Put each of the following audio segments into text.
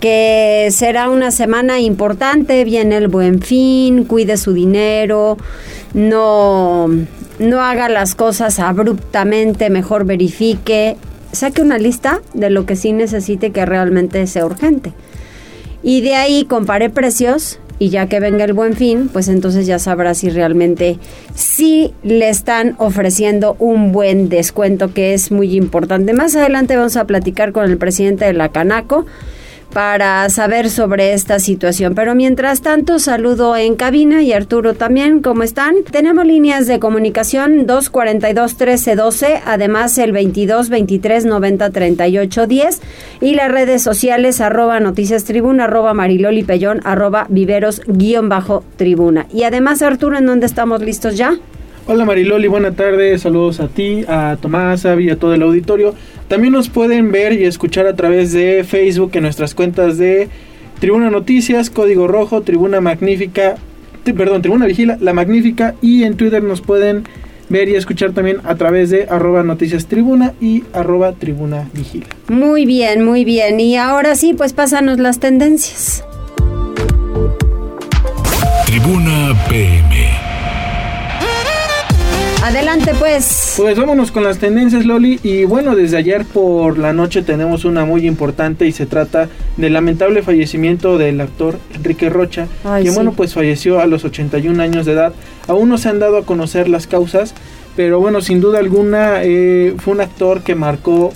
que será una semana importante. Viene el buen fin, cuide su dinero, no, no haga las cosas abruptamente, mejor verifique. Saque una lista de lo que sí necesite que realmente sea urgente. Y de ahí compare precios y ya que venga el buen fin, pues entonces ya sabrá si realmente sí le están ofreciendo un buen descuento que es muy importante. Más adelante vamos a platicar con el presidente de la Canaco para saber sobre esta situación. Pero mientras tanto, saludo en cabina y Arturo también, ¿cómo están? Tenemos líneas de comunicación 242 1312, además el 22 23 90 38 10 y las redes sociales arroba noticias tribuna, arroba mariloli pellón, arroba viveros guion bajo tribuna. Y además, Arturo, ¿en dónde estamos listos ya? Hola Mariloli, buenas tardes, saludos a ti, a Tomás, a y a todo el auditorio. También nos pueden ver y escuchar a través de Facebook en nuestras cuentas de Tribuna Noticias, Código Rojo, Tribuna Magnífica, perdón, Tribuna Vigila, La Magnífica y en Twitter nos pueden ver y escuchar también a través de arroba noticias tribuna y arroba tribuna vigila. Muy bien, muy bien. Y ahora sí, pues pásanos las tendencias. Tribuna PM. Adelante pues. Pues vámonos con las tendencias Loli y bueno, desde ayer por la noche tenemos una muy importante y se trata del lamentable fallecimiento del actor Enrique Rocha, que bueno pues falleció a los 81 años de edad. Aún no se han dado a conocer las causas, pero bueno, sin duda alguna eh, fue un actor que marcó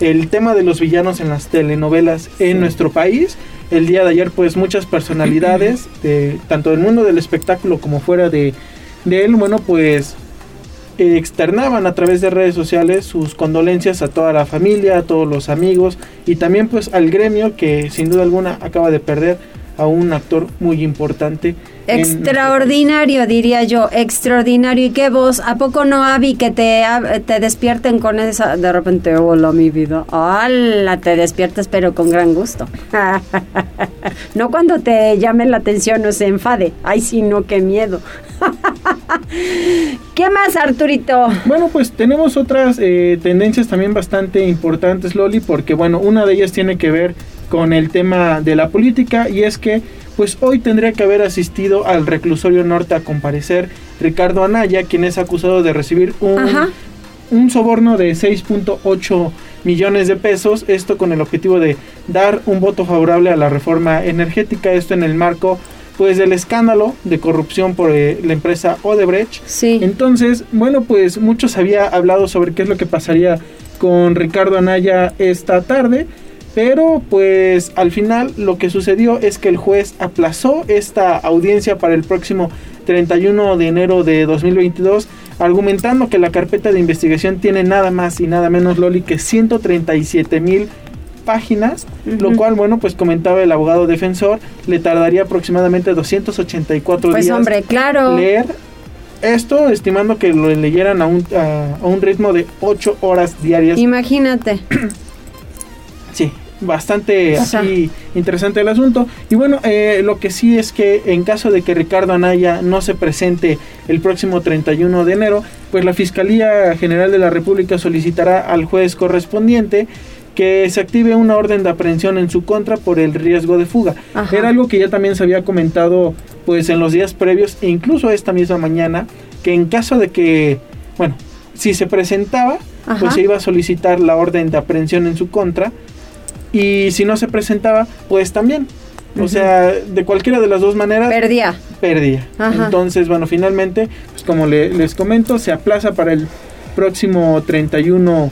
el tema de los villanos en las telenovelas en nuestro país. El día de ayer pues muchas personalidades, de, tanto del mundo del espectáculo como fuera de, de él, bueno pues externaban a través de redes sociales sus condolencias a toda la familia, a todos los amigos y también pues al gremio que sin duda alguna acaba de perder a un actor muy importante. Extraordinario, diría yo, extraordinario. ¿Y qué voz? ¿A poco no, Avi, que te, te despierten con esa, de repente, hola mi vida? Hola, te despiertes, pero con gran gusto. no cuando te llame la atención o se enfade. Ay, sí, no, qué miedo. ¿Qué más, Arturito? Bueno, pues tenemos otras eh, tendencias también bastante importantes, Loli, porque bueno, una de ellas tiene que ver con el tema de la política y es que pues hoy tendría que haber asistido al reclusorio norte a comparecer Ricardo Anaya, quien es acusado de recibir un, un soborno de 6.8 millones de pesos, esto con el objetivo de dar un voto favorable a la reforma energética, esto en el marco pues del escándalo de corrupción por eh, la empresa Odebrecht. Sí. Entonces, bueno, pues muchos había hablado sobre qué es lo que pasaría con Ricardo Anaya esta tarde, pero pues al final lo que sucedió es que el juez aplazó esta audiencia para el próximo 31 de enero de 2022, argumentando que la carpeta de investigación tiene nada más y nada menos, Loli, que 137 mil páginas, lo cual, bueno, pues comentaba el abogado defensor, le tardaría aproximadamente 284 pues días hombre, claro. leer esto, estimando que lo leyeran a un, a, un ritmo de 8 horas diarias. Imagínate. sí, bastante así interesante el asunto. Y bueno, eh, lo que sí es que en caso de que Ricardo Anaya no se presente el próximo 31 de enero, pues la Fiscalía General de la República solicitará al juez correspondiente que se active una orden de aprehensión en su contra por el riesgo de fuga. Era algo que ya también se había comentado pues en los días previos e incluso esta misma mañana que en caso de que, bueno, si se presentaba, pues se iba a solicitar la orden de aprehensión en su contra y si no se presentaba, pues también. O sea, de cualquiera de las dos maneras. Perdía. Perdía. Entonces, bueno, finalmente, pues como les comento, se aplaza para el próximo 31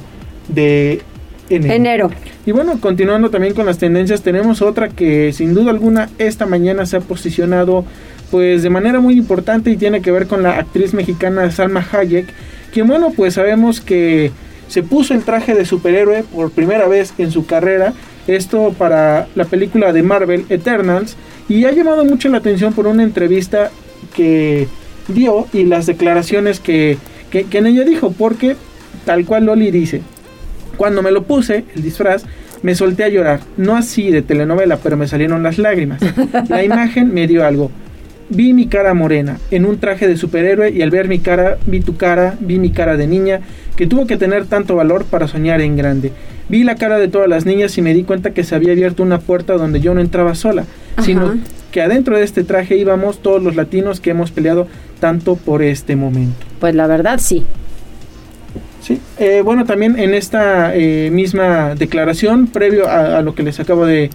de enero. Y bueno, continuando también con las tendencias, tenemos otra que sin duda alguna esta mañana se ha posicionado pues de manera muy importante y tiene que ver con la actriz mexicana Salma Hayek, quien bueno, pues sabemos que se puso el traje de superhéroe por primera vez en su carrera Esto para la película de Marvel Eternals. Y ha llamado mucho la atención por una entrevista que dio y las declaraciones que, que, en ella dijo. Porque tal cual Loli dice, cuando me lo puse, el disfraz, me solté a llorar. No así de telenovela, pero me salieron las lágrimas. La imagen me dio algo. Vi mi cara morena, en un traje de superhéroe, y al ver mi cara, vi tu cara, vi mi cara de niña, que tuvo que tener tanto valor para soñar en grande. Vi la cara de todas las niñas y me di cuenta que se había abierto una puerta donde yo no entraba sola, sino que adentro de este traje íbamos todos los latinos que hemos peleado tanto por este momento. Pues la verdad sí. Sí, eh, bueno, también en esta eh, misma declaración, previo a, lo que les acabo de,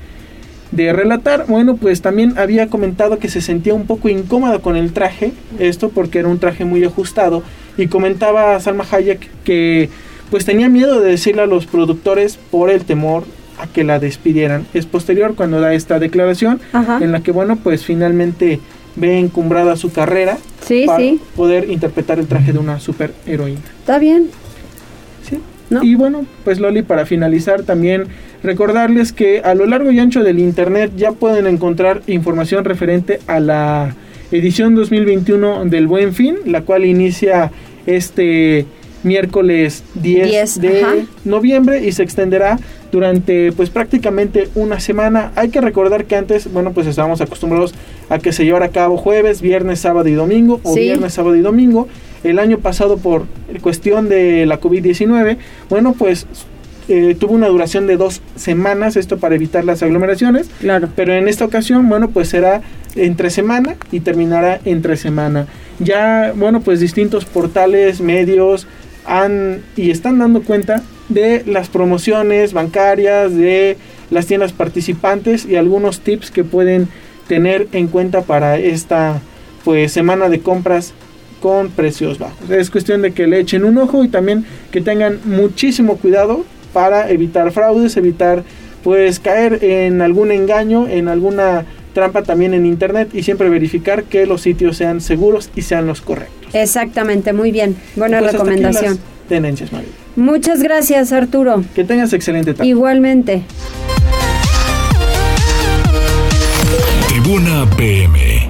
de, relatar, bueno, pues también había comentado que se sentía un poco incómoda con el traje, esto porque era un traje muy ajustado, y comentaba a Salma Hayek que pues tenía miedo de decirle a los productores por el temor a que la despidieran. Es posterior cuando da esta declaración en la que, bueno, pues finalmente ve encumbrada su carrera sí, para poder interpretar el traje de una superheroína. Está bien. Y bueno, pues Loli, para finalizar también recordarles que a lo largo y ancho del Internet ya pueden encontrar información referente a la edición 2021 del Buen Fin, la cual inicia este miércoles 10, de noviembre y se extenderá durante pues prácticamente una semana. Hay que recordar que antes, bueno, pues estábamos acostumbrados a que se llevara a cabo jueves, viernes, sábado y domingo o viernes, sábado y domingo. El año pasado por cuestión de la COVID-19, bueno, pues eh, tuvo una duración de dos semanas, esto para evitar las aglomeraciones. Claro. Pero en esta ocasión, bueno, pues será entre semana y terminará entre semana. Ya, bueno, pues distintos portales, medios han y están dando cuenta de las promociones bancarias, de las tiendas participantes y algunos tips que pueden tener en cuenta para esta pues semana de compras con precios bajos. Es cuestión de que le echen un ojo y también que tengan muchísimo cuidado para evitar fraudes, evitar pues caer en algún engaño, en alguna trampa también en internet y siempre verificar que los sitios sean seguros y sean los correctos. Exactamente, muy bien. Buena pues recomendación. Tenencias, María. Muchas gracias, Arturo. Que tengas excelente tarde. Igualmente. Tribuna PM.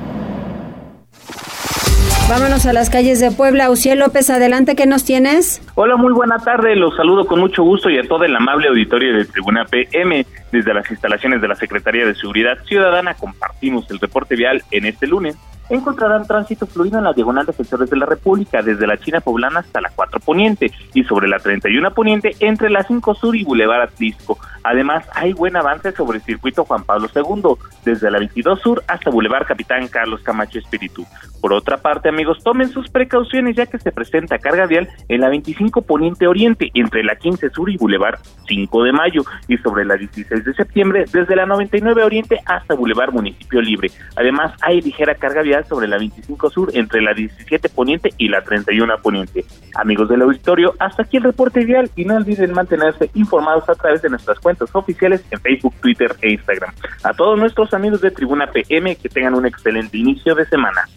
Vámonos a las calles de Puebla. Uciel López, adelante, ¿qué nos tienes? Hola, muy buena tarde. Los saludo con mucho gusto y a todo el amable auditorio de Tribuna PM. Desde las instalaciones de la Secretaría de Seguridad Ciudadana compartimos el reporte vial en este lunes encontrarán tránsito fluido en la diagonal de de la República, desde la China Poblana hasta la 4 Poniente y sobre la 31 Poniente entre la 5 Sur y Boulevard Atlisco. Además, hay buen avance sobre el circuito Juan Pablo II, desde la 22 Sur hasta Boulevard Capitán Carlos Camacho Espíritu. Por otra parte, amigos, tomen sus precauciones ya que se presenta carga vial en la 25 Poniente Oriente entre la 15 Sur y Boulevard 5 de Mayo y sobre la 16 de septiembre desde la 99 Oriente hasta Boulevard Municipio Libre. Además, hay ligera carga vial sobre la 25 Sur entre la 17 Poniente y la 31 Poniente. Amigos del auditorio, hasta aquí el reporte vial y no olviden mantenerse informados a través de nuestras cuentas oficiales en Facebook, Twitter e Instagram. A todos nuestros amigos de Tribuna PM que tengan un excelente inicio de semana.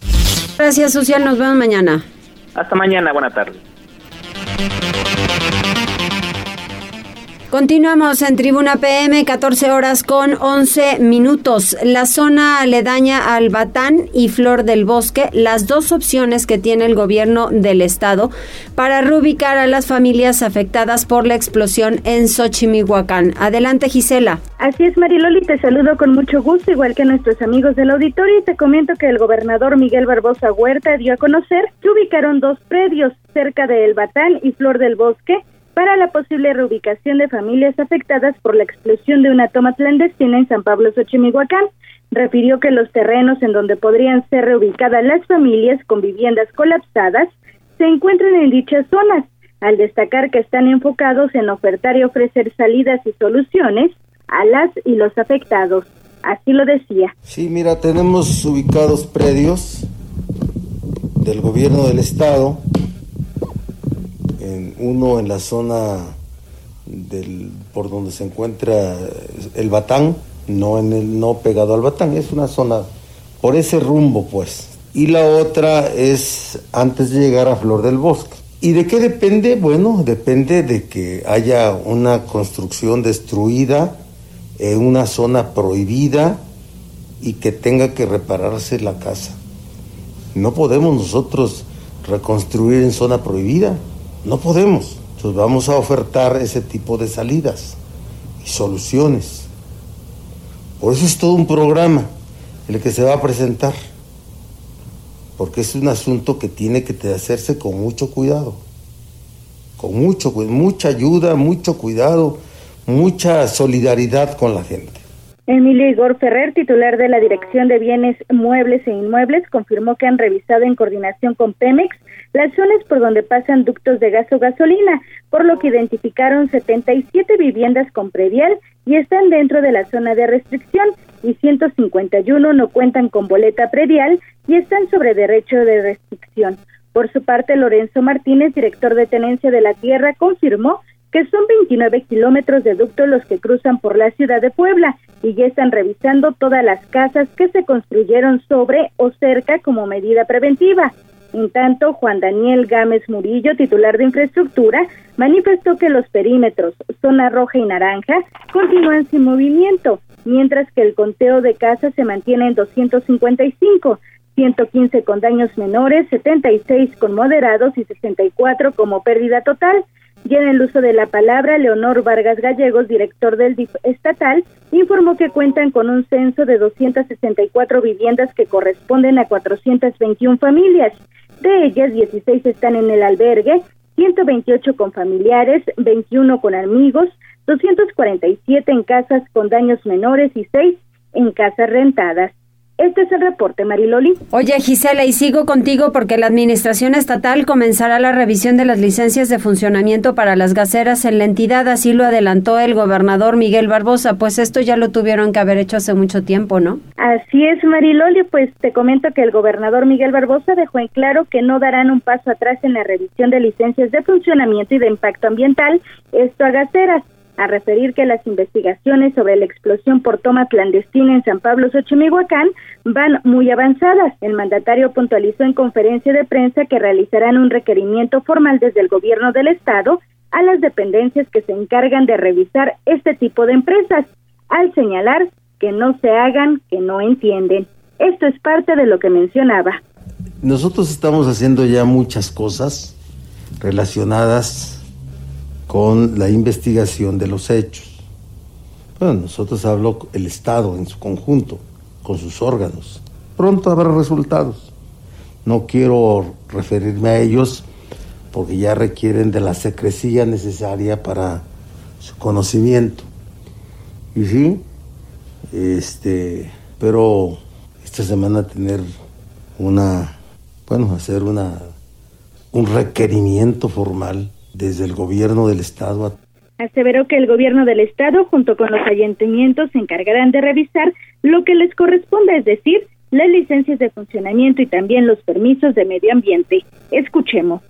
Gracias, Social. Nos vemos mañana. Hasta mañana. Buena tarde. Continuamos en Tribuna PM, 14 horas con 11 minutos. La zona aledaña al Batán y Flor del Bosque, las dos opciones que tiene el gobierno del estado para reubicar a las familias afectadas por la explosión en Xochimihuacán. Adelante, Gisela. Así es, Mariloli, te saludo con mucho gusto, igual que nuestros amigos del auditorio, y te comento que el gobernador Miguel Barbosa Huerta dio a conocer que ubicaron dos predios cerca de El Batán y Flor del Bosque para la posible reubicación de familias afectadas por la explosión de una toma clandestina en San Pablo Xochimihuacán. Refirió que los terrenos en donde podrían ser reubicadas las familias con viviendas colapsadas se encuentran en dichas zonas, al destacar que están enfocados en ofertar y ofrecer salidas y soluciones a las y los afectados. Así lo decía. Sí, mira, tenemos ubicados predios del gobierno del estado uno en la zona del, por donde se encuentra el Batán, no, en el, no pegado al Batán, es una zona por ese rumbo pues. Y la otra es antes de llegar a Flor del Bosque. ¿Y de qué depende? Bueno, depende de que haya una construcción destruida en una zona prohibida y que tenga que repararse la casa. No podemos nosotros reconstruir en zona prohibida, no podemos. Entonces vamos a ofertar ese tipo de salidas y soluciones. Por eso es todo un programa el que se va a presentar, porque es un asunto que tiene que hacerse con mucho cuidado, con mucho, mucha ayuda, mucho cuidado, mucha solidaridad con la gente. Emilio Igor Ferrer, titular de la Dirección de Bienes Muebles e Inmuebles, confirmó que han revisado en coordinación con Pemex las zonas por donde pasan ductos de gas o gasolina, por lo que identificaron 77 viviendas con predial y están dentro de la zona de restricción y 151 no cuentan con boleta predial y están sobre derecho de restricción. Por su parte, Lorenzo Martínez, director de Tenencia de la Tierra, confirmó que son 29 kilómetros de ducto los que cruzan por la ciudad de Puebla y ya están revisando todas las casas que se construyeron sobre o cerca como medida preventiva. En tanto, Juan Daniel Gámez Murillo, titular de infraestructura, manifestó que los perímetros zona roja y naranja continúan sin movimiento, mientras que el conteo de casas se mantiene en 255, 115 con daños menores, 76 con moderados y 64 como pérdida total. Y en el uso de la palabra, Leonor Vargas Gallegos, director del DIF estatal, informó que cuentan con un censo de 264 viviendas que corresponden a 421 familias. De ellas, 16 están en el albergue, 128 con familiares, 21 con amigos, 247 en casas con daños menores y 6 en casas rentadas. Este es el reporte, Mariloli. Oye, Gisela, y sigo contigo porque la Administración Estatal comenzará la revisión de las licencias de funcionamiento para las gaseras en la entidad, así lo adelantó el gobernador Miguel Barbosa, pues esto ya lo tuvieron que haber hecho hace mucho tiempo, ¿no? Así es, Mariloli, pues te comento que el gobernador Miguel Barbosa dejó en claro que no darán un paso atrás en la revisión de licencias de funcionamiento y de impacto ambiental, esto a gaseras a referir que las investigaciones sobre la explosión por toma clandestina en San Pablo Xochimilhuacán van muy avanzadas. El mandatario puntualizó en conferencia de prensa que realizarán un requerimiento formal desde el gobierno del estado a las dependencias que se encargan de revisar este tipo de empresas, al señalar que no se hagan que no entienden. Esto es parte de lo que mencionaba. Nosotros estamos haciendo ya muchas cosas relacionadas con la investigación de los hechos. Bueno, nosotros hablo el Estado en su conjunto, con sus órganos. Pronto habrá resultados. No quiero referirme a ellos porque ya requieren de la secrecía necesaria para su conocimiento. Y sí, este, pero esta semana tener una, bueno, hacer una, un requerimiento formal desde el gobierno del Estado. Aseveró que el gobierno del Estado junto con los ayuntamientos se encargarán de revisar lo que les corresponde, es decir, las licencias de funcionamiento y también los permisos de medio ambiente. Escuchemos.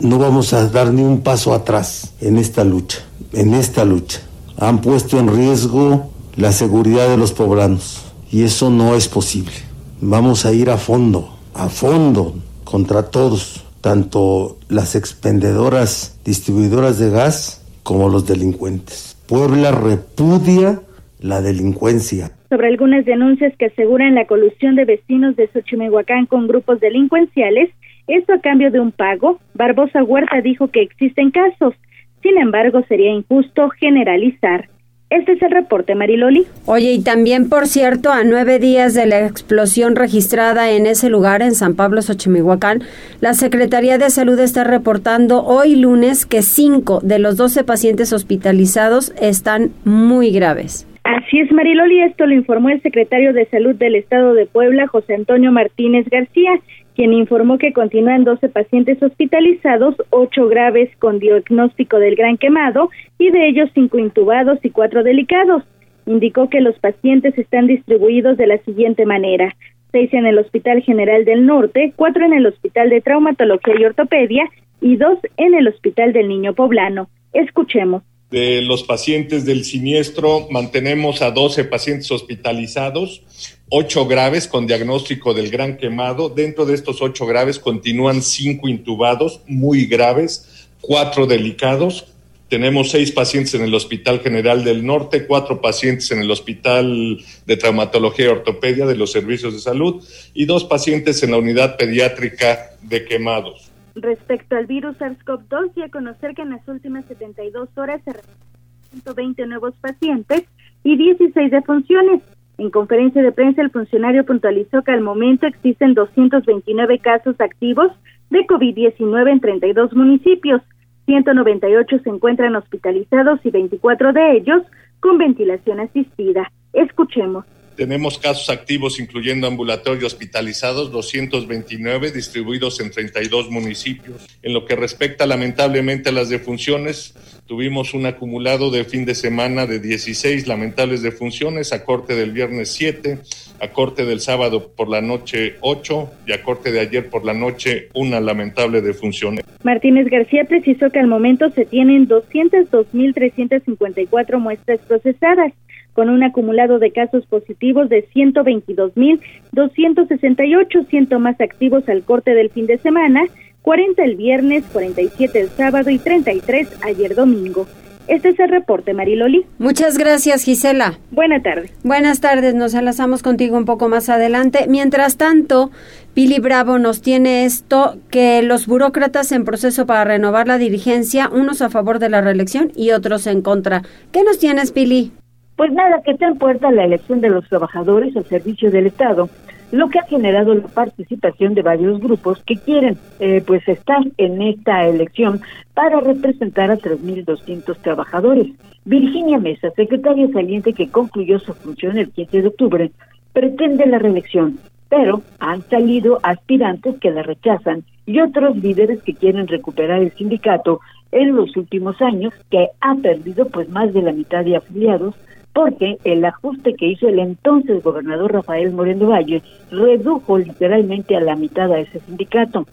No vamos a dar ni un paso atrás en esta lucha, en esta lucha. Han puesto en riesgo la seguridad de los poblanos y eso no es posible. Vamos a ir a fondo, a fondo contra todos tanto las expendedoras distribuidoras de gas como los delincuentes. Puebla repudia la delincuencia. Sobre algunas denuncias que aseguran la colusión de vecinos de Xochimehuacán con grupos delincuenciales, esto a cambio de un pago, Barbosa Huerta dijo que existen casos. Sin embargo, sería injusto generalizar. Este es el reporte, Mariloli. Oye, y también, por cierto, a nueve días de la explosión registrada en ese lugar, en San Pablo, Xochimihuacán, la Secretaría de Salud está reportando hoy lunes que cinco de los doce pacientes hospitalizados están muy graves. Así es, Mariloli, esto lo informó el secretario de Salud del Estado de Puebla, José Antonio Martínez García, quien informó que continúan 12 pacientes hospitalizados, 8 graves con diagnóstico del gran quemado y de ellos 5 intubados y 4 delicados. Indicó que los pacientes están distribuidos de la siguiente manera. 6 en el Hospital General del Norte, 4 en el Hospital de Traumatología y Ortopedia y 2 en el Hospital del Niño Poblano. Escuchemos de los pacientes del siniestro, mantenemos a 12 pacientes hospitalizados, 8 graves con diagnóstico del gran quemado. Dentro de estos 8 graves continúan 5 intubados muy graves, 4 delicados tenemos seis pacientes en el Hospital General del Norte, cuatro pacientes en el Hospital de Traumatología y Ortopedia de los Servicios de Salud y dos pacientes en la unidad pediátrica de quemados. Respecto al virus SARS-CoV-2, y a conocer que en las últimas 72 horas se registraron 120 nuevos pacientes y 16 defunciones. En conferencia de prensa, el funcionario puntualizó que al momento existen 229 casos activos de COVID-19 en 32 municipios. 198 se encuentran hospitalizados y 24 de ellos con ventilación asistida. Escuchemos. Tenemos casos activos, incluyendo ambulatorios hospitalizados, 229 distribuidos en 32 municipios. En lo que respecta lamentablemente a las defunciones, tuvimos un acumulado de fin de semana de 16 lamentables defunciones, a corte del viernes 7, a corte del sábado por la noche 8 y a corte de ayer por la noche una lamentable defunción. Martínez García precisó que al momento se tienen 202.354 muestras procesadas con un acumulado de casos positivos de 122.268, ciento más activos al corte del fin de semana, 40 el viernes, 47 el sábado y 33 ayer domingo. Este es el reporte, Mariloli. Muchas gracias, Gisela. Buenas tardes. Buenas tardes, nos enlazamos contigo un poco más adelante. Mientras tanto, Pili Bravo nos tiene esto, que los burócratas en proceso para renovar la dirigencia, unos a favor de la reelección y otros en contra. ¿Qué nos tienes, Pili? Pues nada, que está en puerta la elección de los trabajadores al servicio del Estado, lo que ha generado la participación de varios grupos que quieren eh, pues estar en esta elección para representar a 3.200 trabajadores. Virginia Mesa, secretaria saliente que concluyó su función el 15 de octubre, pretende la reelección, pero han salido aspirantes que la rechazan y otros líderes que quieren recuperar el sindicato en los últimos años, que ha perdido pues más de la mitad de afiliados porque el ajuste que hizo el entonces gobernador Rafael Moreno Valle redujo literalmente a la mitad a ese sindicato.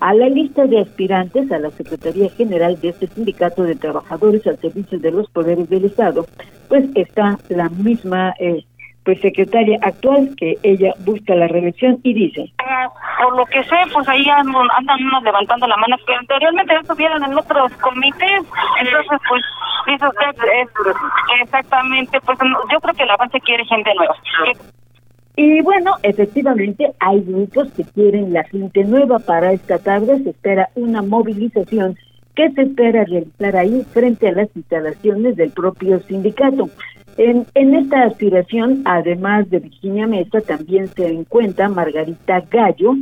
A la lista de aspirantes a la Secretaría General de este sindicato de trabajadores al servicio de los poderes del Estado, pues está la misma eh, pues secretaria actual que ella busca la reelección y dice por lo que sé pues ahí andan, unos levantando la mano que anteriormente estuvieron en otros comités entonces pues dice usted es, exactamente pues yo creo que la base quiere gente nueva y bueno, efectivamente hay grupos que quieren la gente nueva para esta tarde. Se espera una movilización que se espera realizar ahí frente a las instalaciones del propio sindicato. En, en esta aspiración, además de Virginia Mesa, también se encuentra Margarita Gallo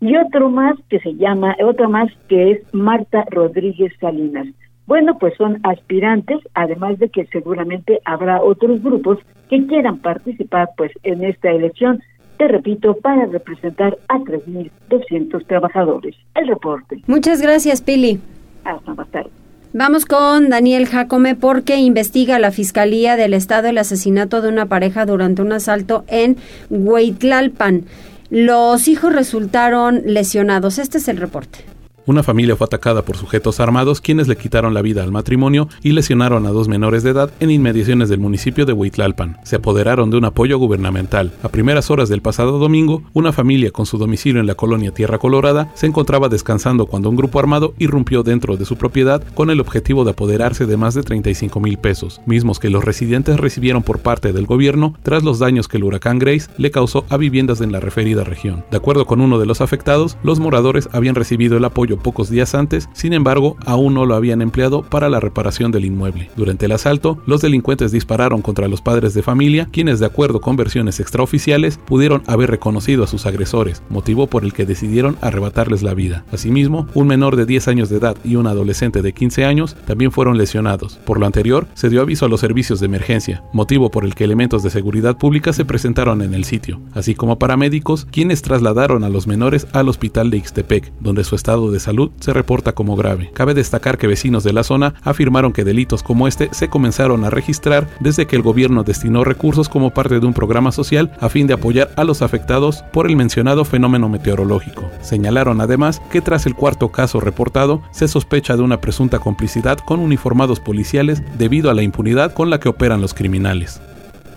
y otro más que se llama, otro más que es Marta Rodríguez Salinas. Bueno, pues son aspirantes, además de que seguramente habrá otros grupos que quieran participar pues en esta elección, te repito, para representar a 3.200 trabajadores. El reporte. Muchas gracias, Pili. Hasta más tarde. Vamos con Daniel Jacome porque investiga la Fiscalía del Estado el asesinato de una pareja durante un asalto en Huitlalpan. Los hijos resultaron lesionados. Este es el reporte. Una familia fue atacada por sujetos armados quienes le quitaron la vida al matrimonio y lesionaron a dos menores de edad en inmediaciones del municipio de Huitlalpan. Se apoderaron de un apoyo gubernamental. A primeras horas del pasado domingo, una familia con su domicilio en la colonia Tierra Colorada se encontraba descansando cuando un grupo armado irrumpió dentro de su propiedad con el objetivo de apoderarse de más de 35 mil pesos, mismos que los residentes recibieron por parte del gobierno tras los daños que el huracán Grace le causó a viviendas en la referida región. De acuerdo con uno de los afectados, los moradores habían recibido el apoyo pocos días antes, sin embargo, aún no lo habían empleado para la reparación del inmueble. Durante el asalto, los delincuentes dispararon contra los padres de familia, quienes de acuerdo con versiones extraoficiales pudieron haber reconocido a sus agresores, motivo por el que decidieron arrebatarles la vida. Asimismo, un menor de 10 años de edad y un adolescente de 15 años también fueron lesionados. Por lo anterior, se dio aviso a los servicios de emergencia, motivo por el que elementos de seguridad pública se presentaron en el sitio, así como paramédicos, quienes trasladaron a los menores al hospital de Ixtepec, donde su estado de salud se reporta como grave. Cabe destacar que vecinos de la zona afirmaron que delitos como este se comenzaron a registrar desde que el gobierno destinó recursos como parte de un programa social a fin de apoyar a los afectados por el mencionado fenómeno meteorológico. Señalaron además que tras el cuarto caso reportado se sospecha de una presunta complicidad con uniformados policiales debido a la impunidad con la que operan los criminales.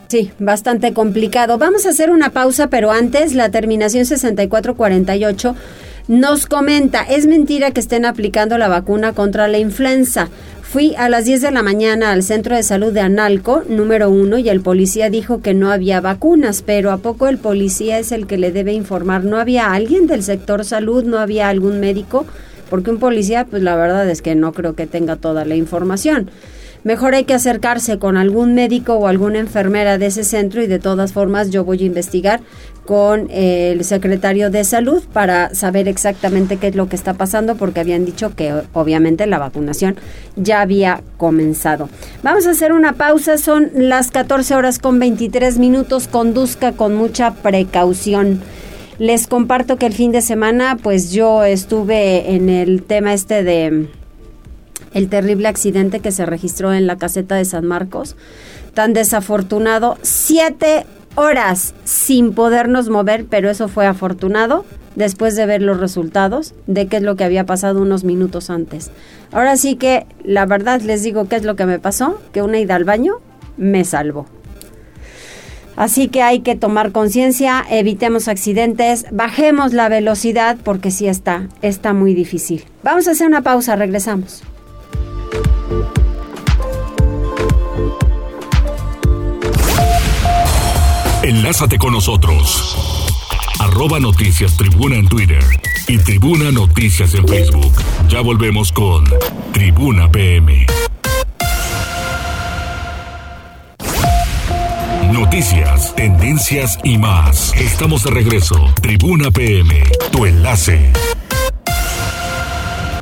Sí, bastante complicado. Vamos a hacer una pausa, pero antes la terminación 6448 nos comenta, es mentira que estén aplicando la vacuna contra la influenza. Fui a las 10 de la mañana al centro de salud de Analco, número uno, y el policía dijo que no había vacunas, pero ¿a poco el policía es el que le debe informar? ¿No había alguien del sector salud? ¿No había algún médico? Porque un policía, pues la verdad es que no creo que tenga toda la información mejor hay que acercarse con algún médico o alguna enfermera de ese centro y de todas formas yo voy a investigar con el secretario de salud para saber exactamente qué es lo que está pasando porque habían dicho que obviamente la vacunación ya había comenzado. Vamos a hacer una pausa, son las 14 horas con 23 minutos, conduzca con mucha precaución. Les comparto que el fin de semana pues yo estuve en el tema este de el terrible accidente que se registró en la caseta de San Marcos. Tan desafortunado, siete horas sin podernos mover, pero eso fue afortunado después de ver los resultados de qué es lo que había pasado unos minutos antes. Ahora sí que la verdad les digo qué es lo que me pasó, que una ida al baño me salvó. Así que hay que tomar conciencia, evitemos accidentes, bajemos la velocidad porque sí está, está muy difícil. Vamos a hacer una pausa, regresamos. Enlázate con nosotros. Arroba Noticias Tribuna en Twitter y Tribuna Noticias en Facebook. Ya volvemos con Tribuna PM. Noticias, tendencias y más. Estamos de regreso. Tribuna PM, tu enlace.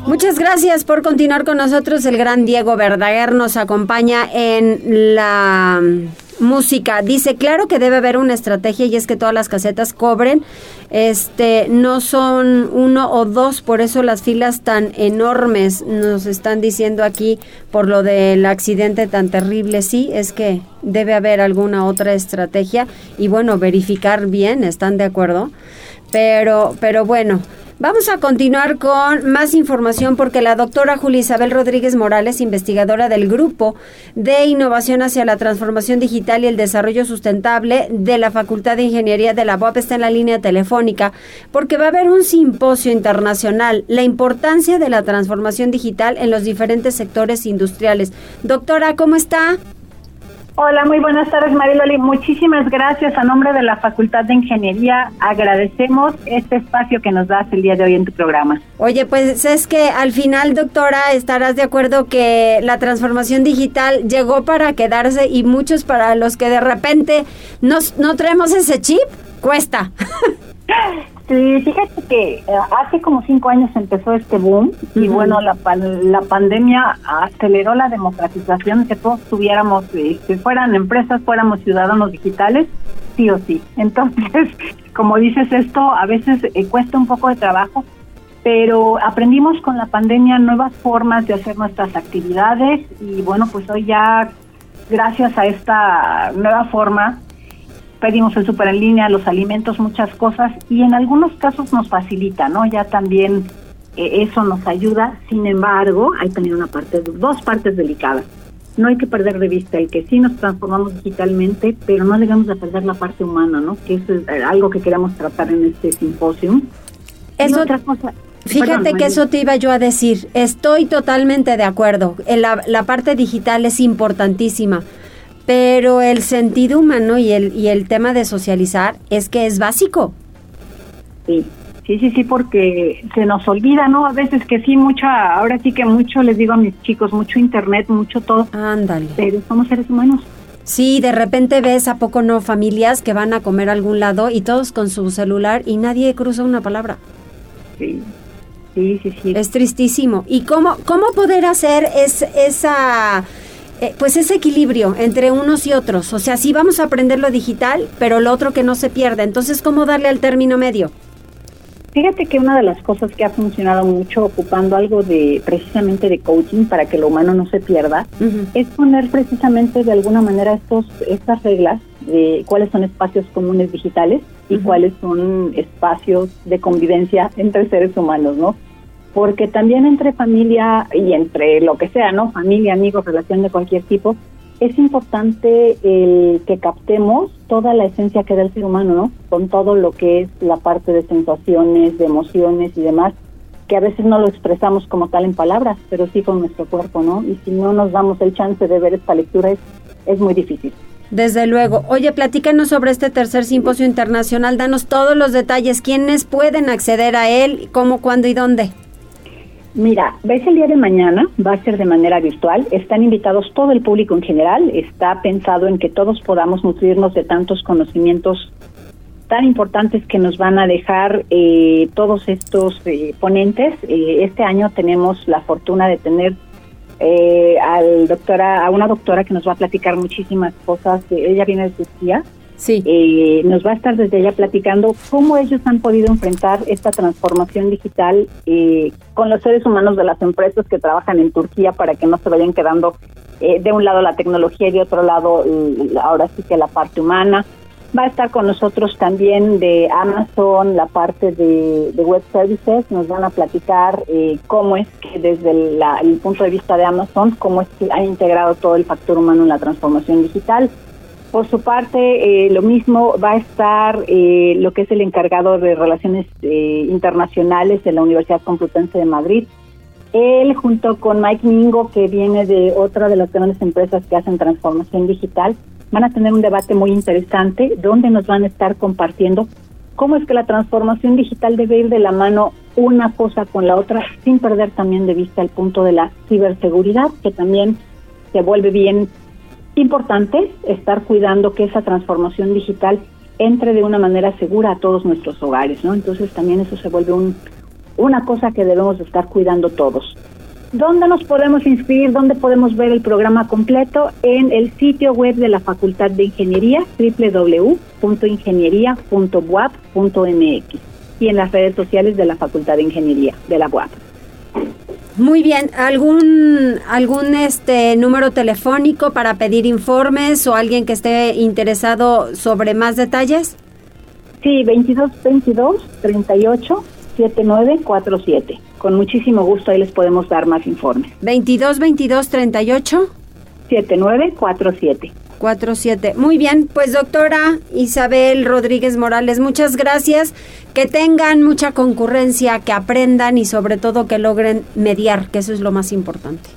Muchas gracias por continuar con nosotros. El gran Diego Verdaguer nos acompaña en la música. Dice, claro que debe haber una estrategia y es que todas las casetas cobren. Este, no son uno o dos, por eso las filas tan enormes nos están diciendo aquí por lo del accidente tan terrible. Sí, es que debe haber alguna otra estrategia y bueno, verificar bien, ¿están de acuerdo? Pero, pero bueno, Vamos a continuar con más información porque la doctora Julia Isabel Rodríguez Morales, investigadora del Grupo de Innovación hacia la Transformación Digital y el Desarrollo Sustentable de la Facultad de Ingeniería de la UAP, está en la línea telefónica porque va a haber un simposio internacional, la importancia de la transformación digital en los diferentes sectores industriales. Doctora, ¿cómo está? Hola, muy buenas tardes, Mariloli. Muchísimas gracias. A nombre de la Facultad de Ingeniería, agradecemos este espacio que nos das el día de hoy en tu programa. Oye, pues es que al final, doctora, estarás de acuerdo que la transformación digital llegó para quedarse y muchos para los que de repente nos, no traemos ese chip, cuesta. Sí, fíjate que eh, hace como cinco años empezó este boom y bueno, la, la pandemia aceleró la democratización, que todos tuviéramos, que este, fueran empresas, fuéramos ciudadanos digitales, sí o sí. Entonces, como dices esto, a veces eh, cuesta un poco de trabajo, pero aprendimos con la pandemia nuevas formas de hacer nuestras actividades y bueno, pues hoy ya, gracias a esta nueva forma, pedimos el súper en línea, los alimentos, muchas cosas, y en algunos casos nos facilita, ¿no? Ya también eh, eso nos ayuda, sin embargo, hay también una parte, dos partes delicadas. No hay que perder de vista el que sí nos transformamos digitalmente, pero no debemos de perder la parte humana, ¿no? Que es eh, algo que queremos tratar en este simposio. Es otra cosa. Fíjate que eso te iba yo a decir. Estoy totalmente de acuerdo. La, la parte digital es importantísima pero el sentido humano y el, y el tema de socializar es que es básico. Sí, sí, sí, sí, porque se nos olvida, ¿no? A veces que sí, mucha, ahora sí que mucho les digo a mis chicos, mucho internet, mucho todo. Ándale. Pero somos seres humanos. Sí, de repente ves a poco no familias que van a comer a algún lado y todos con su celular y nadie cruza una palabra. Sí. Sí, sí, sí. Es tristísimo. ¿Y cómo, cómo poder hacer es, esa eh, pues ese equilibrio entre unos y otros. O sea, sí vamos a aprender lo digital, pero lo otro que no se pierda. Entonces, ¿cómo darle al término medio? Fíjate que una de las cosas que ha funcionado mucho ocupando algo de precisamente de coaching para que lo humano no se pierda es poner precisamente de alguna manera estos estas reglas de cuáles son espacios comunes digitales y cuáles son espacios de convivencia entre seres humanos, ¿no? Porque también entre familia y entre lo que sea, ¿no? Familia, amigos, relación de cualquier tipo, es importante el que captemos toda la esencia que da el ser humano, ¿no? Con todo lo que es la parte de sensaciones, de emociones y demás, que a veces no lo expresamos como tal en palabras, pero sí con nuestro cuerpo, ¿no? Y si no nos damos el chance de ver esta lectura es, es muy difícil. Desde luego. Oye, platícanos sobre este tercer simposio internacional, danos todos los detalles, quiénes pueden acceder a él, cómo, cuándo y dónde. Mira, ves el día de mañana, va a ser de manera virtual, están invitados todo el público en general, está pensado en que todos podamos nutrirnos de tantos conocimientos tan importantes que nos van a dejar eh, todos estos eh, ponentes. Eh, este año tenemos la fortuna de tener al doctora, a una doctora que nos va a platicar muchísimas cosas. ella viene de Turquía. Sí. nos va a estar desde ella platicando cómo ellos han podido enfrentar esta transformación digital con los seres humanos de las empresas que trabajan en Turquía para que no se vayan quedando de un lado la tecnología y de otro lado ahora sí que la parte humana. Va a estar con nosotros también de Amazon, la parte de, Web Services. Nos van a platicar eh, cómo es que desde el punto de vista de Amazon, cómo es que ha integrado todo el factor humano en la transformación digital. Por su parte, eh, lo mismo va a estar eh, lo que es el encargado de Relaciones Internacionales de la Universidad Complutense de Madrid. Él, junto con Mike Mingo, que viene de otra de las grandes empresas que hacen transformación digital, van a tener un debate muy interesante donde nos van a estar compartiendo cómo es que la transformación digital debe ir de la mano una cosa con la otra sin perder también de vista el punto de la ciberseguridad, que también se vuelve bien importante estar cuidando que esa transformación digital entre de una manera segura a todos nuestros hogares, ¿no? Entonces también eso se vuelve un, una cosa que debemos estar cuidando todos. ¿Dónde nos podemos inscribir? ¿Dónde podemos ver el programa completo? En el sitio web de la Facultad de Ingeniería, www.ingeniería.buap.mx y en las redes sociales de la Facultad de Ingeniería de la UAP. Muy bien, ¿algún algún este número telefónico para pedir informes o alguien que esté interesado sobre más detalles? Sí, 2222 38 7947. Con muchísimo gusto ahí les podemos dar más informes. 22 22 38 7947. 47. Muy bien, pues doctora Isabel Rodríguez Morales, muchas gracias. Que tengan mucha concurrencia, que aprendan y sobre todo que logren mediar, que eso es lo más importante.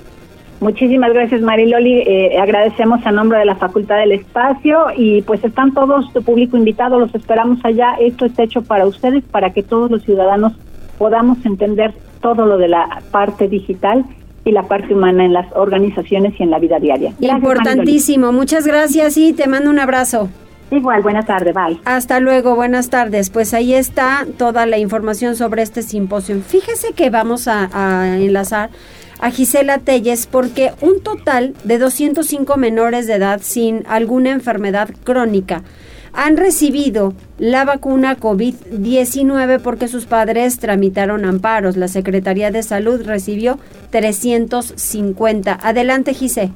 Muchísimas gracias Mariloli, eh, agradecemos a nombre de la Facultad del Espacio y pues están todos tu público invitado, los esperamos allá, esto está hecho para ustedes, para que todos los ciudadanos podamos entender todo lo de la parte digital y la parte humana en las organizaciones y en la vida diaria. Importantísimo, muchas gracias y te mando un abrazo. Igual, buenas tardes, bye. Hasta luego, buenas tardes. Pues ahí está toda la información sobre este simposio. Fíjese que vamos a, a enlazar a Gisela Telles porque un total de 205 menores de edad sin alguna enfermedad crónica han recibido la vacuna COVID-19 porque sus padres tramitaron amparos. La Secretaría de Salud recibió 350. Adelante, Gise.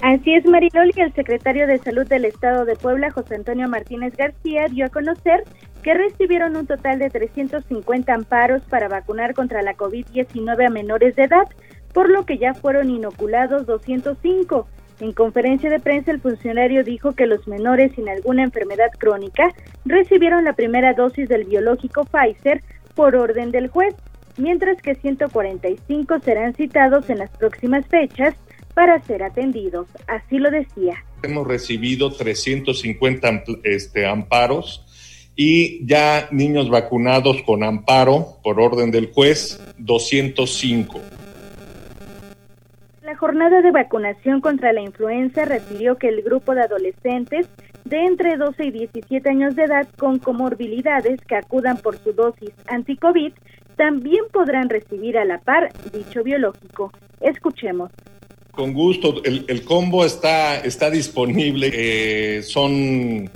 Así es, Mariloli. El secretario de Salud del Estado de Puebla, José Antonio Martínez García, dio a conocer que recibieron un total de 350 amparos para vacunar contra la COVID-19 a menores de edad, por lo que ya fueron inoculados 205. En conferencia de prensa, el funcionario dijo que los menores sin alguna enfermedad crónica recibieron la primera dosis del biológico Pfizer por orden del juez, mientras que 145 serán citados en las próximas fechas para ser atendidos. Así lo decía. Hemos recibido 350 este, amparos y ya niños vacunados con amparo por orden del juez, 205. La jornada de vacunación contra la influenza refirió que el grupo de adolescentes de entre 12 y 17 años de edad con comorbilidades que acudan por su dosis anti-COVID también podrán recibir a la par dicho biológico. Escuchemos. Con gusto, el, combo está, está disponible, eh, son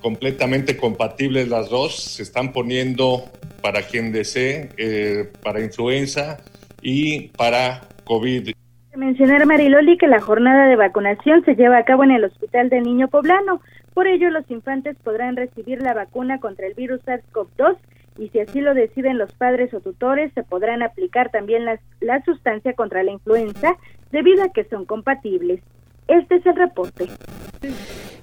completamente compatibles las dos, se están poniendo para quien desee, eh, para influenza y para COVID. Mencionar Mariloli que la jornada de vacunación se lleva a cabo en el Hospital del Niño Poblano. Por ello, los infantes podrán recibir la vacuna contra el virus SARS-CoV-2 y si así lo deciden los padres o tutores, se podrán aplicar también la, la sustancia contra la influenza debido a que son compatibles. Este es el reporte.